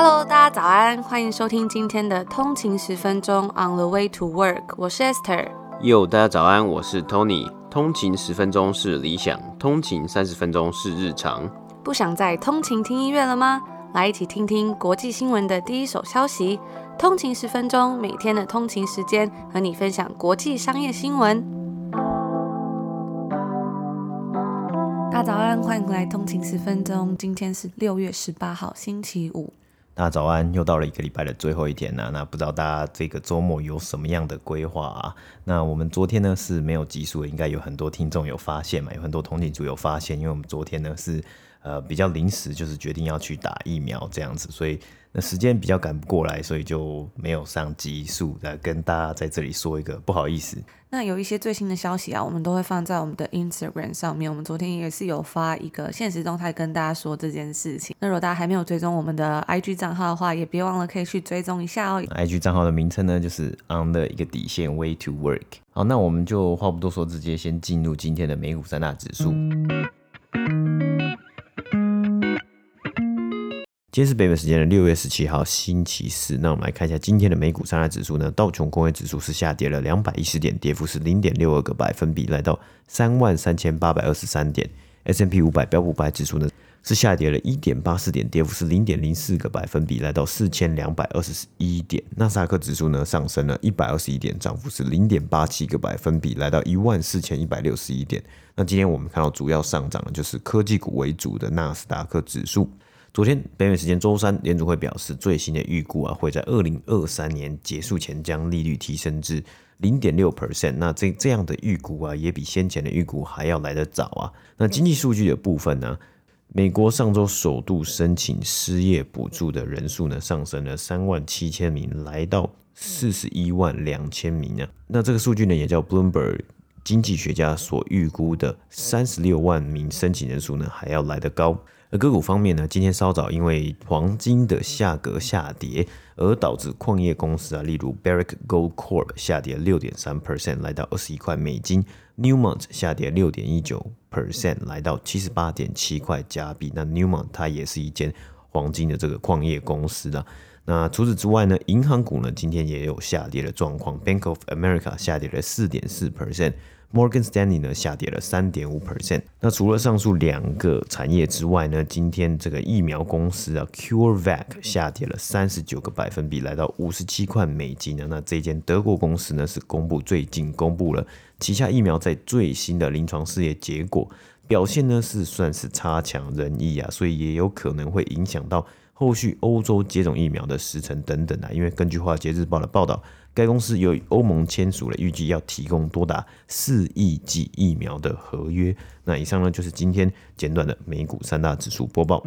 Hello，大家早安，欢迎收听今天的通勤十分钟 On the Way to Work，我是 Esther。Yo，大家早安，我是 Tony。通勤十分钟是理想，通勤三十分钟是日常。不想再通勤听音乐了吗？来一起听听国际新闻的第一手消息。通勤十分钟，每天的通勤时间和你分享国际商业新闻。大家早安，欢迎回来通勤十分钟。今天是六月十八号，星期五。那早安，又到了一个礼拜的最后一天了。那不知道大家这个周末有什么样的规划啊？那我们昨天呢是没有集数，应该有很多听众有发现嘛，有很多通勤族有发现，因为我们昨天呢是呃比较临时，就是决定要去打疫苗这样子，所以。那时间比较赶不过来，所以就没有上集数来跟大家在这里说一个不好意思。那有一些最新的消息啊，我们都会放在我们的 Instagram 上面。我们昨天也是有发一个现实动态跟大家说这件事情。那如果大家还没有追踪我们的 IG 账号的话，也别忘了可以去追踪一下哦。IG 账号的名称呢，就是 On 的一个底线 Way to Work。好，那我们就话不多说，直接先进入今天的美股三大指数。今天是北美时间的六月十七号，星期四。那我们来看一下今天的美股三大指数呢。道琼工业指数是下跌了两百一十点，跌幅是零点六二个百分比，来到三万三千八百二十三点。S&P 五百标普五百指数呢是下跌了一点八四点，跌幅是零点零四个百分比，来到四千两百二十一点。纳斯达克指数呢上升了一百二十一点，涨幅是零点八七个百分比，来到一万四千一百六十一点。那今天我们看到主要上涨的就是科技股为主的纳斯达克指数。昨天北美时间周三，联储会表示最新的预估啊，会在二零二三年结束前将利率提升至零点六 percent。那这这样的预估啊，也比先前的预估还要来得早啊。那经济数据的部分呢，美国上周首度申请失业补助的人数呢，上升了三万七千名，来到四十一万两千名啊。那这个数据呢，也叫 Bloomberg 经济学家所预估的三十六万名申请人数呢，还要来得高。而个股方面呢，今天稍早因为黄金的价格下跌，而导致矿业公司啊，例如 Barrick Gold Corp 下跌六点三 percent，来到二十一块美金；Newmont 下跌六点一九 percent，来到七十八点七块加币。那 Newmont 它也是一间黄金的这个矿业公司啊。那除此之外呢，银行股呢今天也有下跌的状况，Bank of America 下跌了四点四 percent。Morgan Stanley 呢下跌了三点五 percent。那除了上述两个产业之外呢，今天这个疫苗公司啊，CureVac 下跌了三十九个百分比，来到五十七块美金呢。那这间德国公司呢是公布最近公布了旗下疫苗在最新的临床试验结果，表现呢是算是差强人意啊，所以也有可能会影响到后续欧洲接种疫苗的时程等等啊。因为根据华尔街日报的报道。该公司与欧盟签署了预计要提供多达四亿剂疫苗的合约。那以上呢，就是今天简短的美股三大指数播报。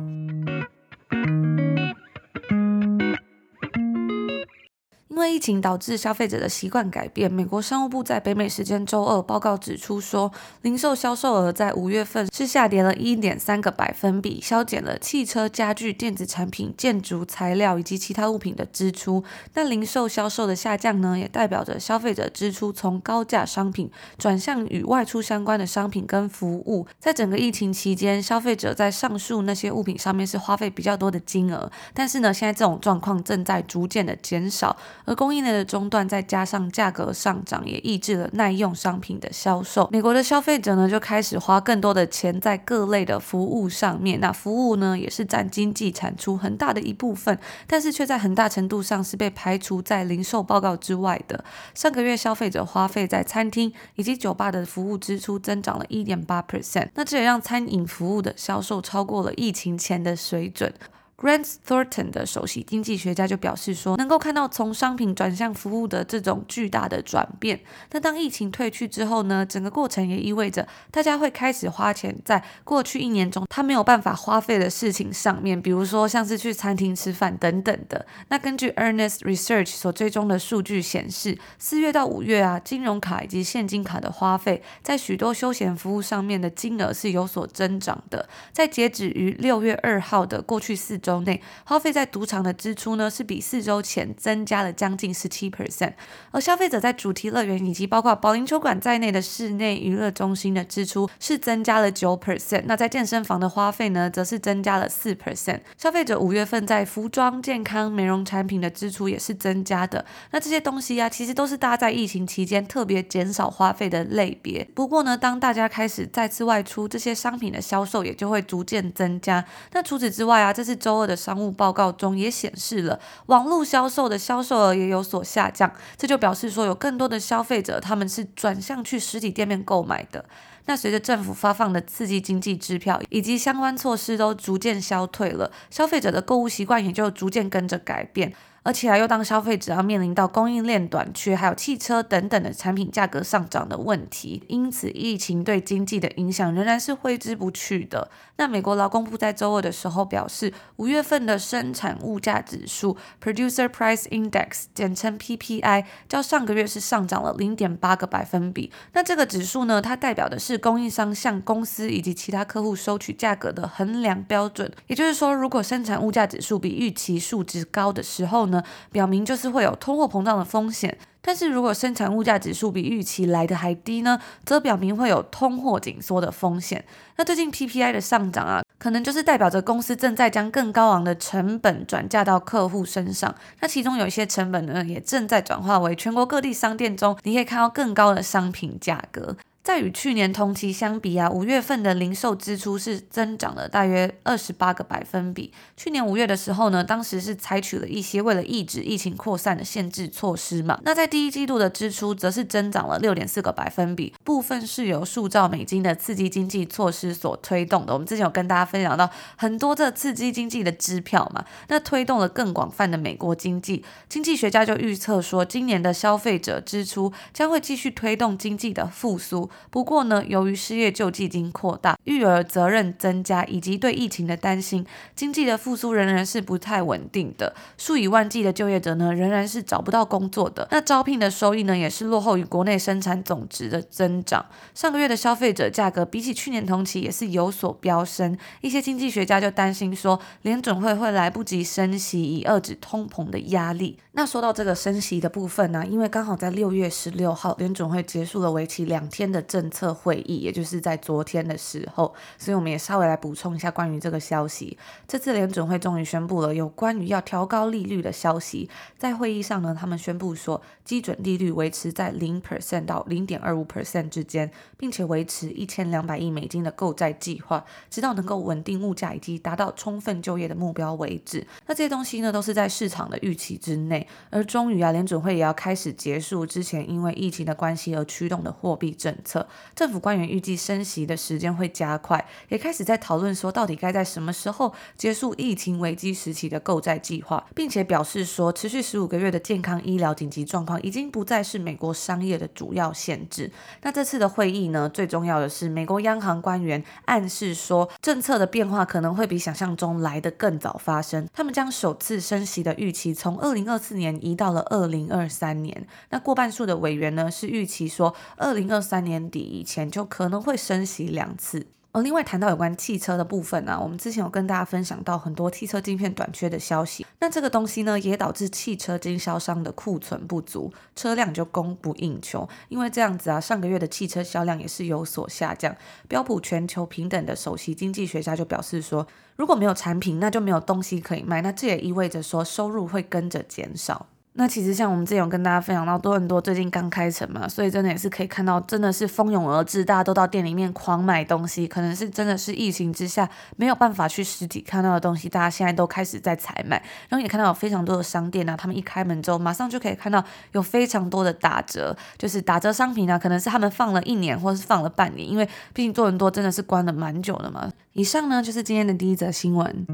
为疫情导致消费者的习惯改变，美国商务部在北美时间周二报告指出说，零售销售额在五月份是下跌了一点三个百分比，削减了汽车、家具、电子产品、建筑材料以及其他物品的支出。那零售销售的下降呢，也代表着消费者支出从高价商品转向与外出相关的商品跟服务。在整个疫情期间，消费者在上述那些物品上面是花费比较多的金额，但是呢，现在这种状况正在逐渐的减少。而供应链的中断，再加上价格上涨，也抑制了耐用商品的销售。美国的消费者呢，就开始花更多的钱在各类的服务上面。那服务呢，也是占经济产出很大的一部分，但是却在很大程度上是被排除在零售报告之外的。上个月消费者花费在餐厅以及酒吧的服务支出增长了一点八 percent，那这也让餐饮服务的销售超过了疫情前的水准。Grant Thornton 的首席经济学家就表示说，能够看到从商品转向服务的这种巨大的转变。那当疫情退去之后呢，整个过程也意味着大家会开始花钱在过去一年中他没有办法花费的事情上面，比如说像是去餐厅吃饭等等的。那根据 Earnest Research 所追踪的数据显示，四月到五月啊，金融卡以及现金卡的花费在许多休闲服务上面的金额是有所增长的。在截止于六月二号的过去四周。周内，花费在赌场的支出呢是比四周前增加了将近十七 percent，而消费者在主题乐园以及包括保龄球馆在内的室内娱乐中心的支出是增加了九 percent，那在健身房的花费呢，则是增加了四 percent。消费者五月份在服装、健康、美容产品的支出也是增加的。那这些东西啊，其实都是大家在疫情期间特别减少花费的类别。不过呢，当大家开始再次外出，这些商品的销售也就会逐渐增加。那除此之外啊，这次周的商务报告中也显示了网络销售的销售额也有所下降。这就表示说，有更多的消费者他们是转向去实体店面购买的。那随着政府发放的刺激经济支票以及相关措施都逐渐消退了，消费者的购物习惯也就逐渐跟着改变。而且啊，又当消费者要面临到供应链短缺，还有汽车等等的产品价格上涨的问题，因此疫情对经济的影响仍然是挥之不去的。那美国劳工部在周二的时候表示，五月份的生产物价指数 （Producer Price Index） 简称 PPI，较上个月是上涨了零点八个百分比。那这个指数呢，它代表的是供应商向公司以及其他客户收取价格的衡量标准。也就是说，如果生产物价指数比预期数值高的时候，呢，表明就是会有通货膨胀的风险，但是如果生产物价指数比预期来的还低呢，则表明会有通货紧缩的风险。那最近 PPI 的上涨啊，可能就是代表着公司正在将更高昂的成本转嫁到客户身上。那其中有一些成本呢，也正在转化为全国各地商店中，你可以看到更高的商品价格。在与去年同期相比啊，五月份的零售支出是增长了大约二十八个百分比。去年五月的时候呢，当时是采取了一些为了抑制疫情扩散的限制措施嘛。那在第一季度的支出则是增长了六点四个百分比，部分是由数兆美金的刺激经济措施所推动的。我们之前有跟大家分享到很多这刺激经济的支票嘛，那推动了更广泛的美国经济。经济学家就预测说，今年的消费者支出将会继续推动经济的复苏。不过呢，由于失业救济金扩大、育儿责任增加以及对疫情的担心，经济的复苏仍然是不太稳定的。数以万计的就业者呢，仍然是找不到工作的。那招聘的收益呢，也是落后于国内生产总值的增长。上个月的消费者价格比起去年同期也是有所飙升。一些经济学家就担心说，联准会会来不及升息以遏制通膨的压力。那说到这个升息的部分呢、因为刚好在六月十六号，联准会结束了为期两天的政策会议，也就是在昨天的时候，所以我们也稍微来补充一下关于这个消息。这次联准会终于宣布了有关于要调高利率的消息，在会议上呢，他们宣布说，基准利率维持在零 percent 到零点二五 percent 之间，并且维持一千两百亿美金的购债计划，直到能够稳定物价以及达到充分就业的目标为止。那这些东西呢，都是在市场的预期之内。而终于啊，联准会也要开始结束之前因为疫情的关系而驱动的货币政策。政府官员预计升息的时间会加快，也开始在讨论说到底该在什么时候结束疫情危机时期的购债计划，并且表示说持续十五个月的健康医疗紧急状况已经不再是美国商业的主要限制。那这次的会议呢，最重要的是美国央行官员暗示说，政策的变化可能会比想象中来得更早发生。他们将首次升息的预期从二零二四年移到了二零二三年，那过半数的委员呢是预期说，二零二三年年底以前就可能会升息两次。而另外谈到有关汽车的部分呢、啊，我们之前有跟大家分享到很多汽车晶片短缺的消息，那这个东西呢也导致汽车经销商的库存不足，车辆就供不应求。因为这样子啊，上个月的汽车销量也是有所下降。标普全球平等的首席经济学家就表示说，如果没有产品，那就没有东西可以卖，那这也意味着说收入会跟着减少。那其实像我们之前有跟大家分享到，多伦多最近刚开城嘛，所以真的也是可以看到，真的是蜂拥而至，大家都到店里面狂买东西。可能是真的是疫情之下没有办法去实体看到的东西，大家现在都开始在采买。然后也看到有非常多的商店啊，他们一开门之后，马上就可以看到有非常多的打折，就是打折商品啊，可能是他们放了一年或是放了半年，因为毕竟多伦多真的是关了蛮久了嘛。以上呢就是今天的第一则新闻。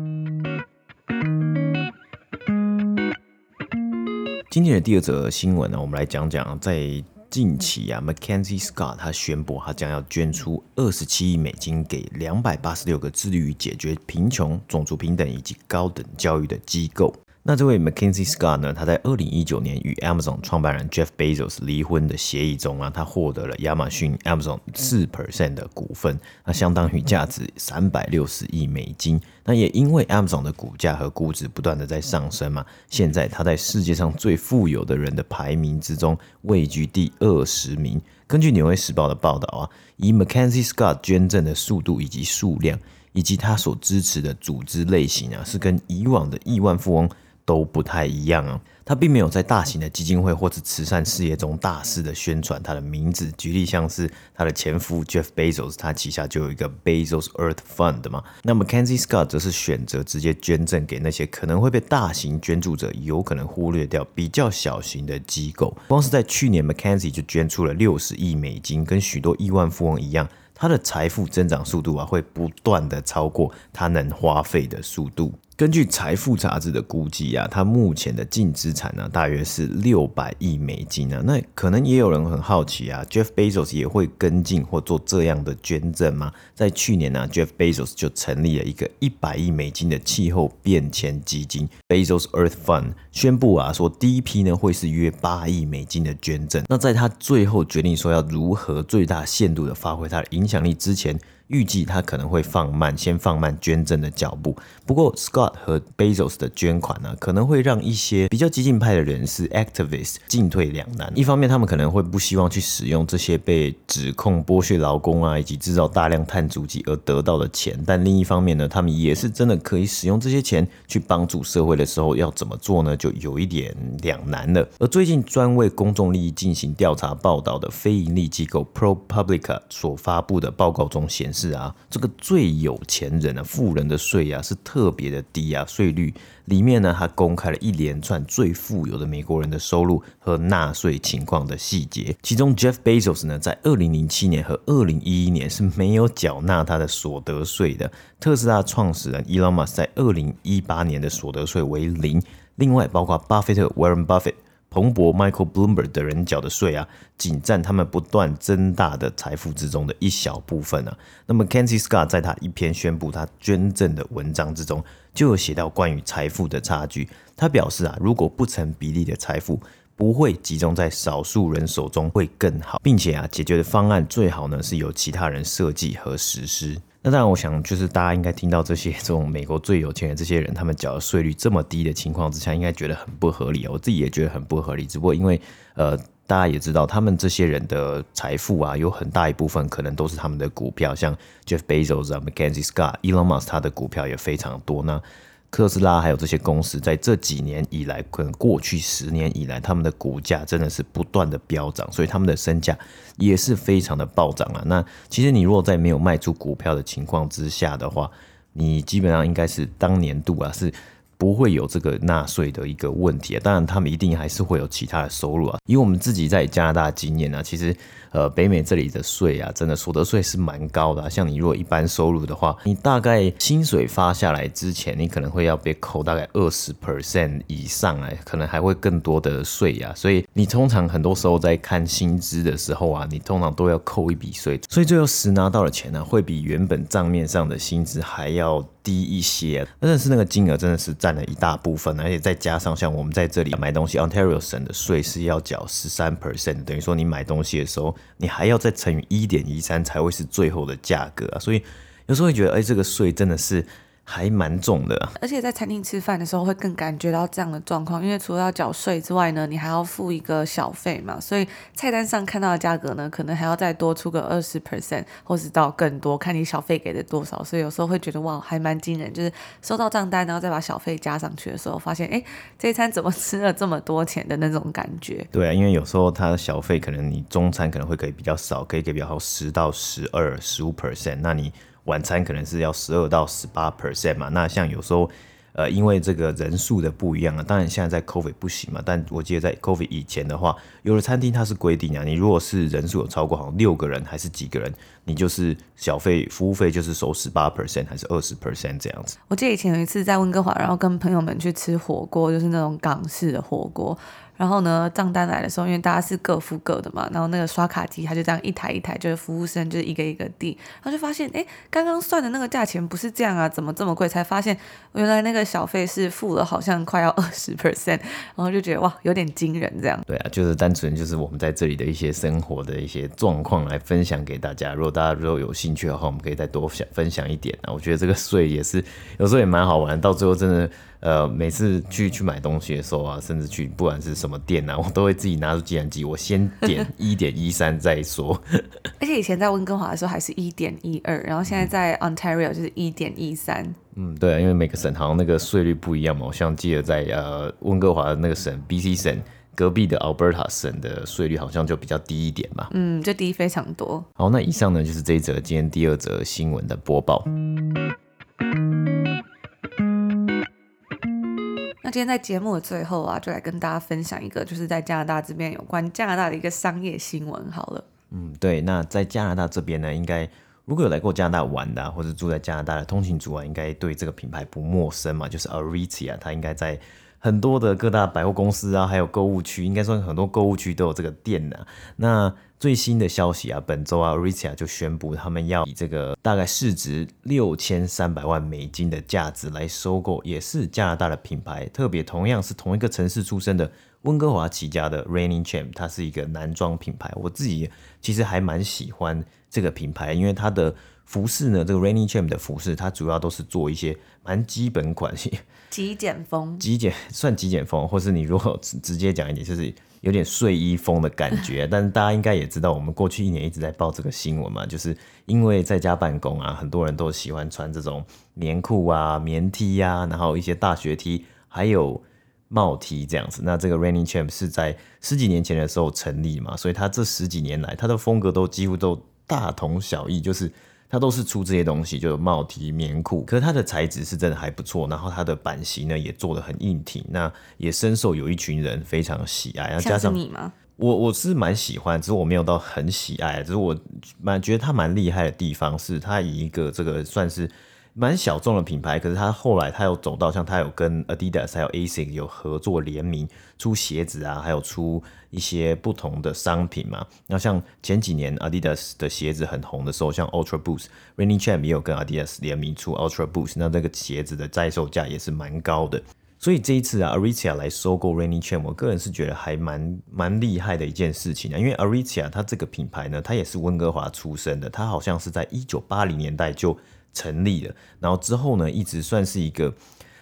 今天的第二则新闻呢，我们来讲讲，在近期啊，Mackenzie Scott 他宣布，他将要捐出二十七亿美金给两百八十六个致力于解决贫穷、种族平等以及高等教育的机构。那这位 Mackenzie Scott 呢，他在二零一九年与 Amazon 创办人 Jeff Bezos 离婚的协议中啊，他获得了亚马逊 Amazon 四 percent 的股份，那相当于价值三百六十亿美金。那也因为 Amazon 的股价和估值不断的在上升嘛，现在它在世界上最富有的人的排名之中位居第二十名。根据纽约时报的报道啊，以 Mackenzie Scott 捐赠的速度以及数量，以及他所支持的组织类型啊，是跟以往的亿万富翁都不太一样啊。他并没有在大型的基金会或者慈善事业中大肆的宣传他的名字。举例像是他的前夫 Jeff Bezos，他旗下就有一个 Bezos Earth Fund 嘛。那么 Mackenzie Scott 则是选择直接捐赠给那些可能会被大型捐助者有可能忽略掉比较小型的机构。光是在去年，Mackenzie 就捐出了六十亿美金，跟许多亿万富翁一样。他的财富增长速度啊，会不断的超过他能花费的速度。根据财富杂志的估计啊，他目前的净资产呢，大约是六百亿美金啊。那可能也有人很好奇啊，Jeff Bezos 也会跟进或做这样的捐赠吗？在去年呢，Jeff Bezos 就成立了一个一百亿美金的气候变迁基金 Bezos Earth Fund，宣布啊说第一批呢会是约八亿美金的捐赠。那在他最后决定说要如何最大限度的发挥他的影响力之前。预计他可能会放慢，先放慢捐赠的脚步。不过，Scott 和 Bezos 的捐款呢，可能会让一些比较激进派的人士 （activists） 进退两难。一方面，他们可能会不希望去使用这些被指控剥削劳工啊，以及制造大量碳足迹而得到的钱；但另一方面呢，他们也是真的可以使用这些钱去帮助社会的时候，要怎么做呢？就有一点两难了。而最近专为公众利益进行调查报道的非营利机构 ProPublica 所发布的报告中显示。啊，这个最有钱人啊，富人的税啊是特特别的低啊，税率里面呢，他公开了一连串最富有的美国人的收入和纳税情况的细节。其中，Jeff Bezos 呢，在二零零七年和二零一一年是没有缴纳他的所得税的。特斯拉创始人 Elon Musk 在二零一八年的所得税为零。另外，包括巴菲特 Warren Buffett。彭博 Michael Bloomberg 的人缴的税啊，仅占他们不断增大的财富之中的一小部分啊。那么 Mackenzie Scott 在他一篇宣布他捐赠的文章之中，就有写到关于财富的差距。他表示啊，如果不成比例的财富不会集中在少数人手中会更好，并且啊，解决的方案最好呢是由其他人设计和实施。那当然，我想就是大家应该听到这些这种美国最有钱的这些人，他们缴的税率这么低的情况之下，应该觉得很不合理。我自己也觉得很不合理。只不过因为呃，大家也知道，他们这些人的财富啊，有很大一部分可能都是他们的股票，像 Jeff Bezos 啊、McKenzie Scott、Elon Musk，他的股票也非常多。那特斯拉还有这些公司，在这几年以来，可能过去十年以来，他们的股价真的是不断的飙涨，所以他们的身价也是非常的暴涨啊。那其实你如果在没有卖出股票的情况之下的话，你基本上应该是当年度啊是。不会有这个纳税的一个问题啊，当然他们一定还是会有其他的收入啊。以我们自己在加拿大经验啊，其实呃北美这里的税啊，真的所得税是蛮高的啊。像你如果一般收入的话，你大概薪水发下来之前，你可能会要被扣大概二十 percent 以上啊，可能还会更多的税啊。所以你通常很多时候在看薪资的时候啊，你通常都要扣一笔税，所以最后实拿到的钱呢，会比原本账面上的薪资还要低一些，但是那个金额真的是占占了一大部分，而且再加上像我们在这里买东西，Ontario 省的税是要缴十三 percent，等于说你买东西的时候，你还要再乘以一点一三才会是最后的价格啊，所以有时候会觉得，哎，这个税真的是。还蛮重的，而且在餐厅吃饭的时候会更感觉到这样的状况，因为除了要缴税之外呢，你还要付一个小费嘛，所以菜单上看到的价格呢，可能还要再多出个二十 percent，或是到更多，看你小费给的多少，所以有时候会觉得哇，还蛮惊人，就是收到账单，然后再把小费加上去的时候，发现哎，这一餐怎么吃了这么多钱的那种感觉。对啊，因为有时候他的小费可能你中餐可能会给比较少，可以给比较好十到十二、十五 percent，那你。晚餐可能是要十二到十八 percent 嘛，那像有时候，呃，因为这个人数的不一样啊，当然现在在 COVID 不行嘛，但我记得在 COVID 以前的话，有的餐厅它是规定啊，你如果是人数有超过好像六个人还是几个人，你就是小费服务费就是收十八 percent 还是二十 percent 这样子。我记得以前有一次在温哥华，然后跟朋友们去吃火锅，就是那种港式的火锅。然后呢，账单来的时候，因为大家是各付各的嘛，然后那个刷卡机他就这样一台一台，就是服务生就是一个一个递，然后就发现，哎，刚刚算的那个价钱不是这样啊，怎么这么贵？才发现原来那个小费是付了好像快要二十 percent，然后就觉得哇，有点惊人这样。对啊，就是单纯就是我们在这里的一些生活的一些状况来分享给大家。如果大家如果有兴趣的话，我们可以再多想分享一点啊。我觉得这个税也是有时候也蛮好玩，到最后真的。呃，每次去去买东西的时候啊，甚至去不管是什么店啊，我都会自己拿出计算机，我先点 一点一三再说。而且以前在温哥华的时候还是一点一二，然后现在在 Ontario 就是一点一三。嗯，对啊，因为每个省好像那个税率不一样嘛。我像记得在呃温哥华的那个省 BC 省隔壁的 Alberta 省的税率好像就比较低一点嘛。嗯，就低非常多。好，那以上呢就是这一则今天第二则新闻的播报。那今天在节目的最后啊，就来跟大家分享一个，就是在加拿大这边有关加拿大的一个商业新闻。好了，嗯，对，那在加拿大这边呢，应该如果有来过加拿大玩的，或者住在加拿大的通勤族啊，应该对这个品牌不陌生嘛，就是 Aritzia，它应该在。很多的各大百货公司啊，还有购物区，应该说很多购物区都有这个店的。那最新的消息啊，本周啊，Aritzia 就宣布他们要以这个大概市值六千三百万美金的价值来收购，也是加拿大的品牌，特别同样是同一个城市出生的温哥华起家的 Reigning Champ，它是一个男装品牌。我自己其实还蛮喜欢这个品牌，因为它的服饰呢，这个 Reigning Champ 的服饰，它主要都是做一些蛮基本款型。极简风，极简算极简风，或是你如果直接讲一点，就是有点睡衣风的感觉。但是大家应该也知道，我们过去一年一直在报这个新闻嘛，就是因为在家办公啊，很多人都喜欢穿这种棉裤啊、棉 T 呀、啊，然后一些大学 T，还有帽 T 这样子。那这个 Reigning Champ 是在十几年前的时候成立嘛，所以它这十几年来，它的风格都几乎都大同小异，就是。它都是出这些东西，就是帽 T、棉裤，可是它的材质是真的还不错，然后它的版型呢也做的很硬挺，那也深受有一群人非常喜爱。然后加上你吗？我我是蛮喜欢，只是我没有到很喜爱，只是我蛮觉得它蛮厉害的地方是，它以一个这个算是。蛮小众的品牌，可是他后来他有走到像他有跟 Adidas 还有 Asics 有合作联名出鞋子啊，还有出一些不同的商品嘛。那像前几年 Adidas 的鞋子很红的时候，像 Ultra Boost，Reigning Champ 也有跟 Adidas 联名出 Ultra Boost，那这个鞋子的在售价也是蛮高的。所以这一次啊，Aritzia 来收购 Reigning Champ，我个人是觉得还蛮蛮厉害的一件事情啊。因为 Aritzia 它这个品牌呢，它也是温哥华出生的，它好像是在一九八零年代就。成立了，然后之后呢，一直算是一个，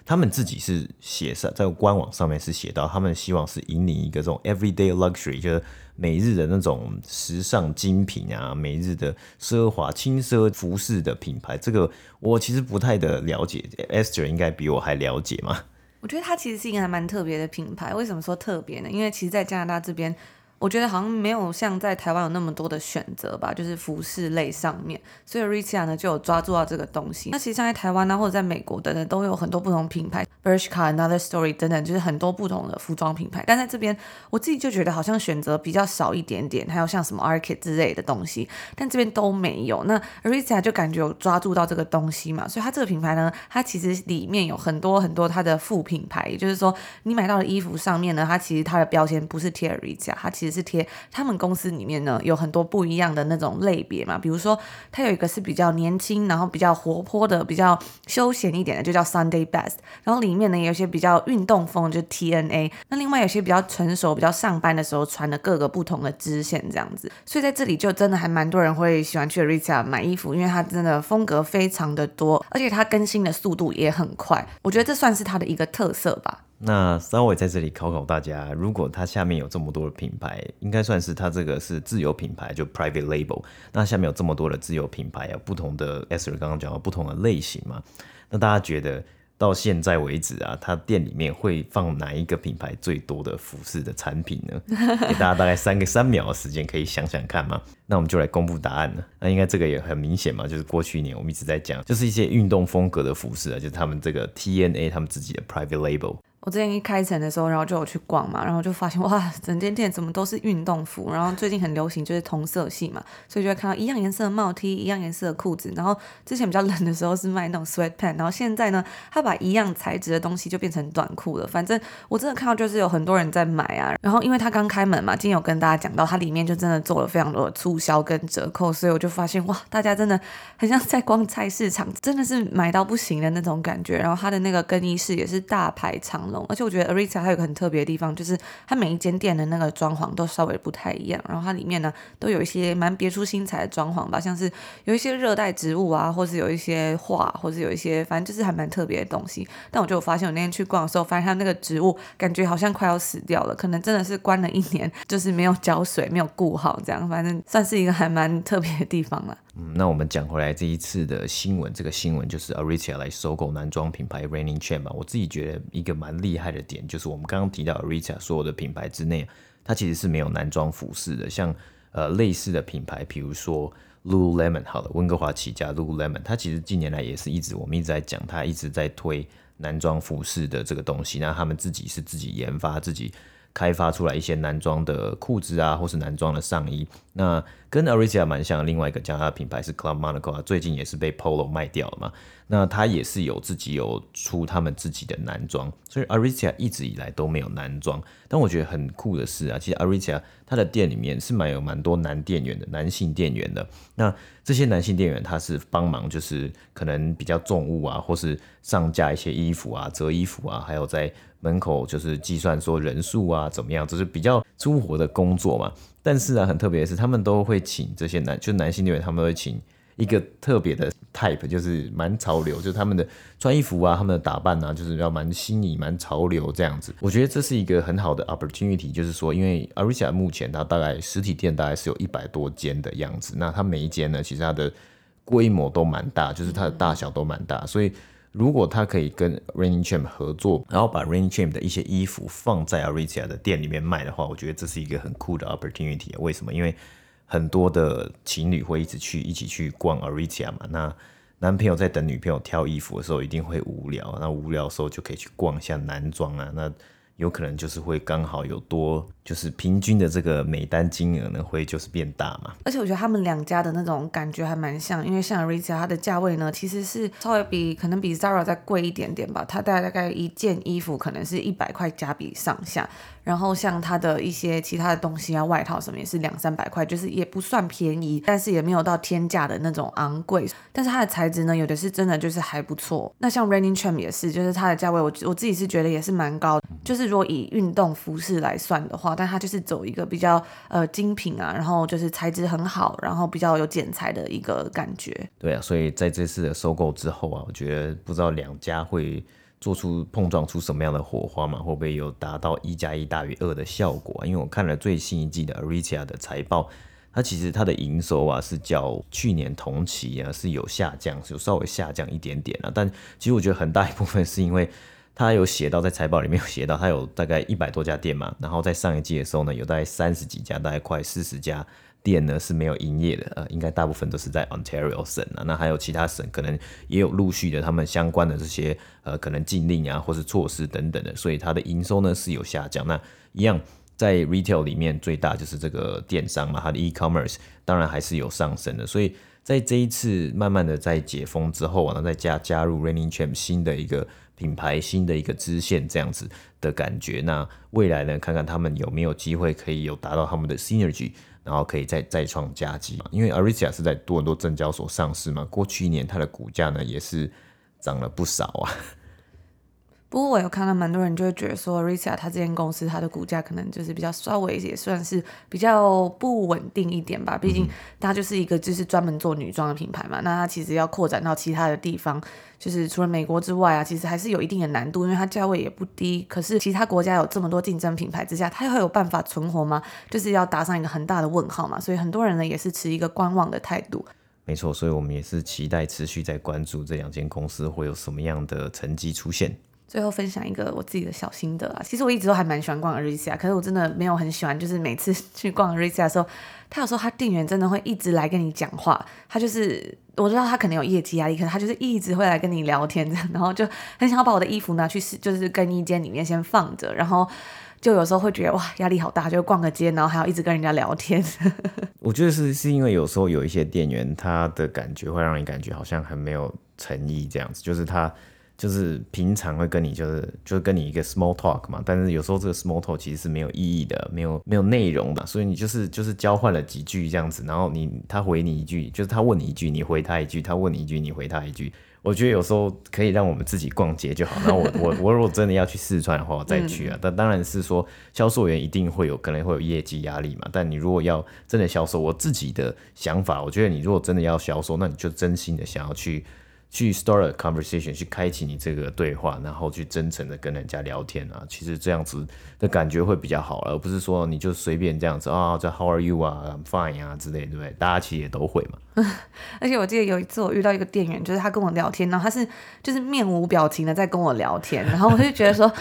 他们自己是写上在官网上面是写到，他们希望是引领一个这种 everyday luxury，就是每日的那种时尚精品啊，每日的奢华轻奢服饰的品牌。这个我其实不太的了解，Esther 应该比我还了解嘛。我觉得它其实是一个还蛮特别的品牌。为什么说特别呢？因为其实，在加拿大这边。我觉得好像没有像在台湾有那么多的选择吧，就是服饰类上面，所以 Rita 呢就有抓住到这个东西。那其实像在台湾呢，或者在美国等等，都有很多不同品牌，Bershka、Another Story 等等，就是很多不同的服装品牌。但在这边，我自己就觉得好像选择比较少一点点，还有像什么 Arket 之类的东西，但这边都没有。那 Rita 就感觉有抓住到这个东西嘛，所以它这个品牌呢，它其实里面有很多很多它的副品牌，也就是说你买到的衣服上面呢，它其实它的标签不是贴 Aritzia，它其实。是贴他们公司里面呢，有很多不一样的那种类别嘛，比如说它有一个是比较年轻，然后比较活泼的，比较休闲一点的，就叫 Sunday Best。然后里面呢有些比较运动风，就 TNA。那另外有些比较成熟，比较上班的时候穿的各个不同的支线这样子。所以在这里就真的还蛮多人会喜欢去 Aritzia 买衣服，因为它真的风格非常的多，而且它更新的速度也很快。我觉得这算是它的一个特色吧。那稍微在这里考考大家，如果它下面有这么多的品牌，应该算是它这个是自有品牌，就 private label。那下面有这么多的自有品牌啊，不同的 Esther 刚刚讲到不同的类型嘛，那大家觉得到现在为止啊，它店里面会放哪一个品牌最多的服饰的产品呢？给大家大概三个三秒的时间，可以想想看嘛。那我们就来公布答案了。那应该这个也很明显嘛，就是过去一年我们一直在讲，就是一些运动风格的服饰啊，就是他们这个 TNA 他们自己的 private label。我之前一开城的时候，然后就有去逛嘛，然后就发现 哇，整间店怎么都是运动服，然后最近很流行就是同色系嘛，所以就会看到一样颜色的帽 T，一样颜色的裤子。然后之前比较冷的时候是卖那种 sweat pant，然后现在呢，他把一样材质的东西就变成短裤了。反正我真的看到就是有很多人在买啊。然后因为他刚开门嘛，今天有跟大家讲到，它里面就真的做了非常多的促销跟折扣，所以我就发现哇，大家真的很像在逛菜市场，真的是买到不行的那种感觉。然后它的那个更衣室也是大排长而且我觉得 Arita 它有个很特别的地方，就是它每一间店的那个装潢都稍微不太一样，然后它里面呢都有一些蛮别出心裁的装潢吧，像是有一些热带植物啊，或是有一些画，或是有一些反正就是还蛮特别的东西。但我就发现我那天去逛的时候，发现它那个植物感觉好像快要死掉了，可能真的是关了一年，就是没有浇水，没有顾好这样，反正算是一个还蛮特别的地方了。嗯，那我们讲回来这一次的新闻，这个新闻就是 Aritzia 来收购男装品牌 Reigning Chain 嘛。我自己觉得一个蛮厉害的点，就是我们刚刚提到 Aritzia 所有的品牌之内，它其实是没有男装服饰的。像呃类似的品牌，比如说 Lululemon，好了，温哥华起家 Lululemon，它其实近年来也是一直我们一直在讲，它一直在推男装服饰的这个东西。那他们自己是自己研发自己。开发出来一些男装的裤子啊，或是男装的上衣，那跟 Aritzia 蛮像。另外一个加拿大品牌是 Club Monaco 啊，最近也是被 Polo 卖掉了嘛。那他也是有自己有出他们自己的男装，所以 Aritzia 一直以来都没有男装。但我觉得很酷的是啊，其实 Aritzia 它的店里面是蛮有蛮多男店员的，男性店员的。那这些男性店员他是帮忙，就是可能比较重物啊，或是上架一些衣服啊、折衣服啊，还有在。门口就是计算说人数啊，怎么样，就是比较粗活的工作嘛。但是啊，很特别的是，他们都会请这些男，就男性店员，他们会请一个特别的 type，就是蛮潮流，就是他们的穿衣服啊，他们的打扮啊，就是要蛮新颖、蛮潮流这样子。我觉得这是一个很好的 opportunity，就是说，因为 Aritzia 目前它大概实体店大概是有一百多间的样子，那它每一间呢，其实它的规模都蛮大，就是它的大小都蛮大，所以。如果他可以跟 Rainy Champ 合作，然后把 Rainy Champ 的一些衣服放在 Aritzia 的店里面卖的话，我觉得这是一个很酷的 opportunity。为什么？因为很多的情侣会一直去一起去逛 Aritzia 嘛。那男朋友在等女朋友挑衣服的时候，一定会无聊。那无聊的时候就可以去逛一下男装啊。那有可能就是会刚好有多，就是平均的这个每单金额呢，会就是变大嘛。而且我觉得他们两家的那种感觉还蛮像，因为像 Rita 它的价位呢，其实是稍微比可能比 Zara 再贵一点点吧。它大概大概一件衣服可能是一百块加币上下。然后像它的一些其他的东西啊，外套什么也是两三百块，就是也不算便宜，但是也没有到天价的那种昂贵。但是它的材质呢，有的是真的就是还不错。那像 Raining Champ 也是，就是它的价位我我自己是觉得也是蛮高。就是如果以运动服饰来算的话，但它就是走一个比较呃精品啊，然后就是材质很好，然后比较有剪裁的一个感觉。对啊，所以在这次的收购之后啊，我觉得不知道两家会。做出碰撞出什么样的火花嘛？会不会有达到一加一大于二的效果？因为我看了最新一季的 Aritzia 的财报，它其实它的营收啊是较去年同期啊是有下降，有稍微下降一点点啊。但其实我觉得很大一部分是因为它有写到在财报里面有写到，它有大概一百多家店嘛，然后在上一季的时候呢，有大概三十几家，大概快四十家。店呢是没有营业的，呃，应该大部分都是在 Ontario 省啊，那还有其他省可能也有陆续的他们相关的这些呃可能禁令啊或是措施等等的，所以它的营收呢是有下降。那一样在 retail 里面最大就是这个电商嘛，它的 e-commerce 当然还是有上升的。所以在这一次慢慢的在解封之后啊，然后再加加入 Raining Champ 新的一个品牌，新的一个支线这样子的感觉。那未来呢，看看他们有没有机会可以有达到他们的 synergy。然后可以再再创佳绩，因为 Aritzia 是在多伦多证交所上市嘛，过去一年它的股价呢也是涨了不少啊。不过我有看到蛮多人就会觉得说，Aritzia 它这间公司它的股价可能就是比较稍微也算是比较不稳定一点吧。毕竟它就是一个就是专门做女装的品牌嘛，那它其实要扩展到其他的地方，就是除了美国之外啊，其实还是有一定的难度，因为它价位也不低。可是其他国家有这么多竞争品牌之下，它会有办法存活吗？就是要打上一个很大的问号嘛。所以很多人呢也是持一个观望的态度。没错，所以我们也是期待持续在关注这两间公司会有什么样的成绩出现。最后分享一个我自己的小心得啊，其实我一直都还蛮喜欢逛 Aritzia，可是我真的没有很喜欢，就是每次去逛 Aritzia 的时候，他有时候他店员真的会一直来跟你讲话，他就是我知道他可能有业绩压力，可是他就是一直会来跟你聊天这样，然后就很想要把我的衣服拿去试，就是更衣间里面先放着，然后就有时候会觉得哇压力好大，就逛个街，然后还要一直跟人家聊天。我觉得是是因为有时候有一些店员他的感觉会让你感觉好像很没有诚意这样子，就是他。就是平常会跟你就是就是跟你一个 small talk 嘛，但是有时候这个 small talk 其实是没有意义的，没有没有内容的，所以你就是就是交换了几句这样子，然后你他回你一句，就是他问你一句，你回他一句，他问你一句，你回他一句。我觉得有时候可以让我们自己逛街就好。然后我我我如果真的要去四川的话，我再去啊。但当然是说销售员一定会有可能会有业绩压力嘛。但你如果要真的销售，我自己的想法，我觉得你如果真的要销售，那你就真心的想要去。去 start a conversation，去开启你这个对话，然后去真诚的跟人家聊天啊，其实这样子的感觉会比较好，而不是说你就随便这样子啊，这 how are you 啊，I'm fine 啊之类，对不对？大家其实也都会嘛。而且我记得有一次我遇到一个店员，就是他跟我聊天，然后他是就是面无表情的在跟我聊天，然后我就觉得说。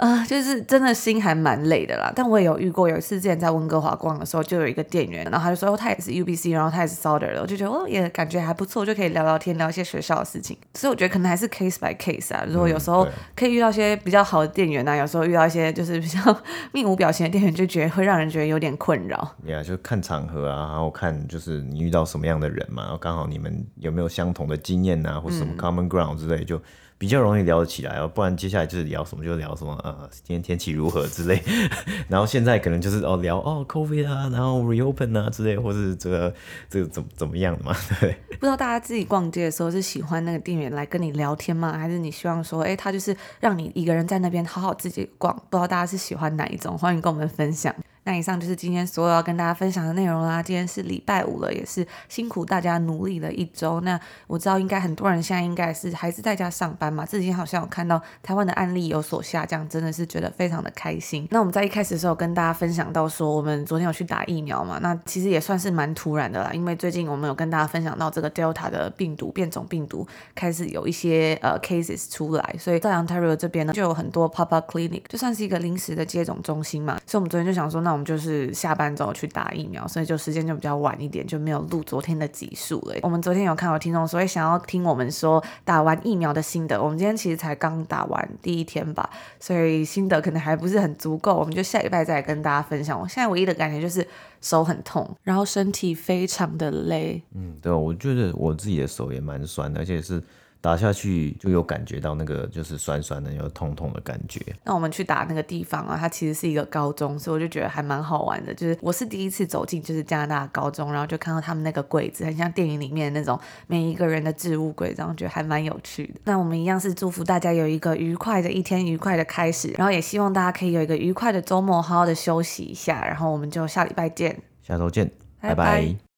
呃，就是真的心还蛮累的啦，但我也有遇过，有一次之前在温哥华逛的时候，就有一个店员，然后他就说，哦，他也是 UBC，然后他也是 Sauder 的，我就觉得哦，也感觉还不错，就可以聊聊天，聊一些学校的事情。所以我觉得可能还是 case by case 啊，如果有时候可以遇到一些比较好的店员啊，有时候遇到一些就是比较 面无表情的店员，就觉得会让人觉得有点困扰。呀，yeah, 就看场合啊，然后看就是你遇到什么样的人嘛，然后刚好你们有没有相同的经验啊，或者什么 common ground 之类就。比较容易聊得起来哦，不然接下来就是聊什么就聊什么，呃，今天天气如何之类。然后现在可能就是哦聊哦 COVID 啊，然后 reopen 啊之类，或是这个这个怎么怎么样的嘛，对。不知道大家自己逛街的时候是喜欢那个店员来跟你聊天吗？还是你希望说，哎，他就是让你一个人在那边好好自己逛？不知道大家是喜欢哪一种？欢迎跟我们分享。那以上就是今天所有要跟大家分享的内容啦。今天是礼拜五了，也是辛苦大家努力了一周。那我知道应该很多人现在应该是还是在家上班嘛。这几天好像有看到台湾的案例有所下降，真的是觉得非常的开心。那我们在一开始的时候跟大家分享到说，我们昨天有去打疫苗嘛。那其实也算是蛮突然的啦，因为最近我们有跟大家分享到这个 Delta 的病毒变种病毒开始有一些呃 cases 出来，所以在 Ontario 这边呢就有很多 pop up clinic，就算是一个临时的接种中心嘛。所以我们昨天就想说，那那我们就是下班之后去打疫苗，所以就时间就比较晚一点，就没有录昨天的集数了。我们昨天有看到听众说想要听我们说打完疫苗的心得，我们今天其实才刚打完第一天吧，所以心得可能还不是很足够，我们就下礼拜再跟大家分享。我现在唯一的感觉就是手很痛，然后身体非常的累。嗯，对，我觉得我自己的手也蛮酸的，而且是。打下去就有感觉到那个就是酸酸的、有痛痛的感觉。那我们去打那个地方啊，它其实是一个高中，所以我就觉得还蛮好玩的。就是我是第一次走进就是加拿大高中，然后就看到他们那个柜子，很像电影里面那种每一个人的置物柜，然后觉得还蛮有趣的。那我们一样是祝福大家有一个愉快的一天，愉快的开始，然后也希望大家可以有一个愉快的周末，好好的休息一下。然后我们就下礼拜见，下周见，拜拜。拜拜。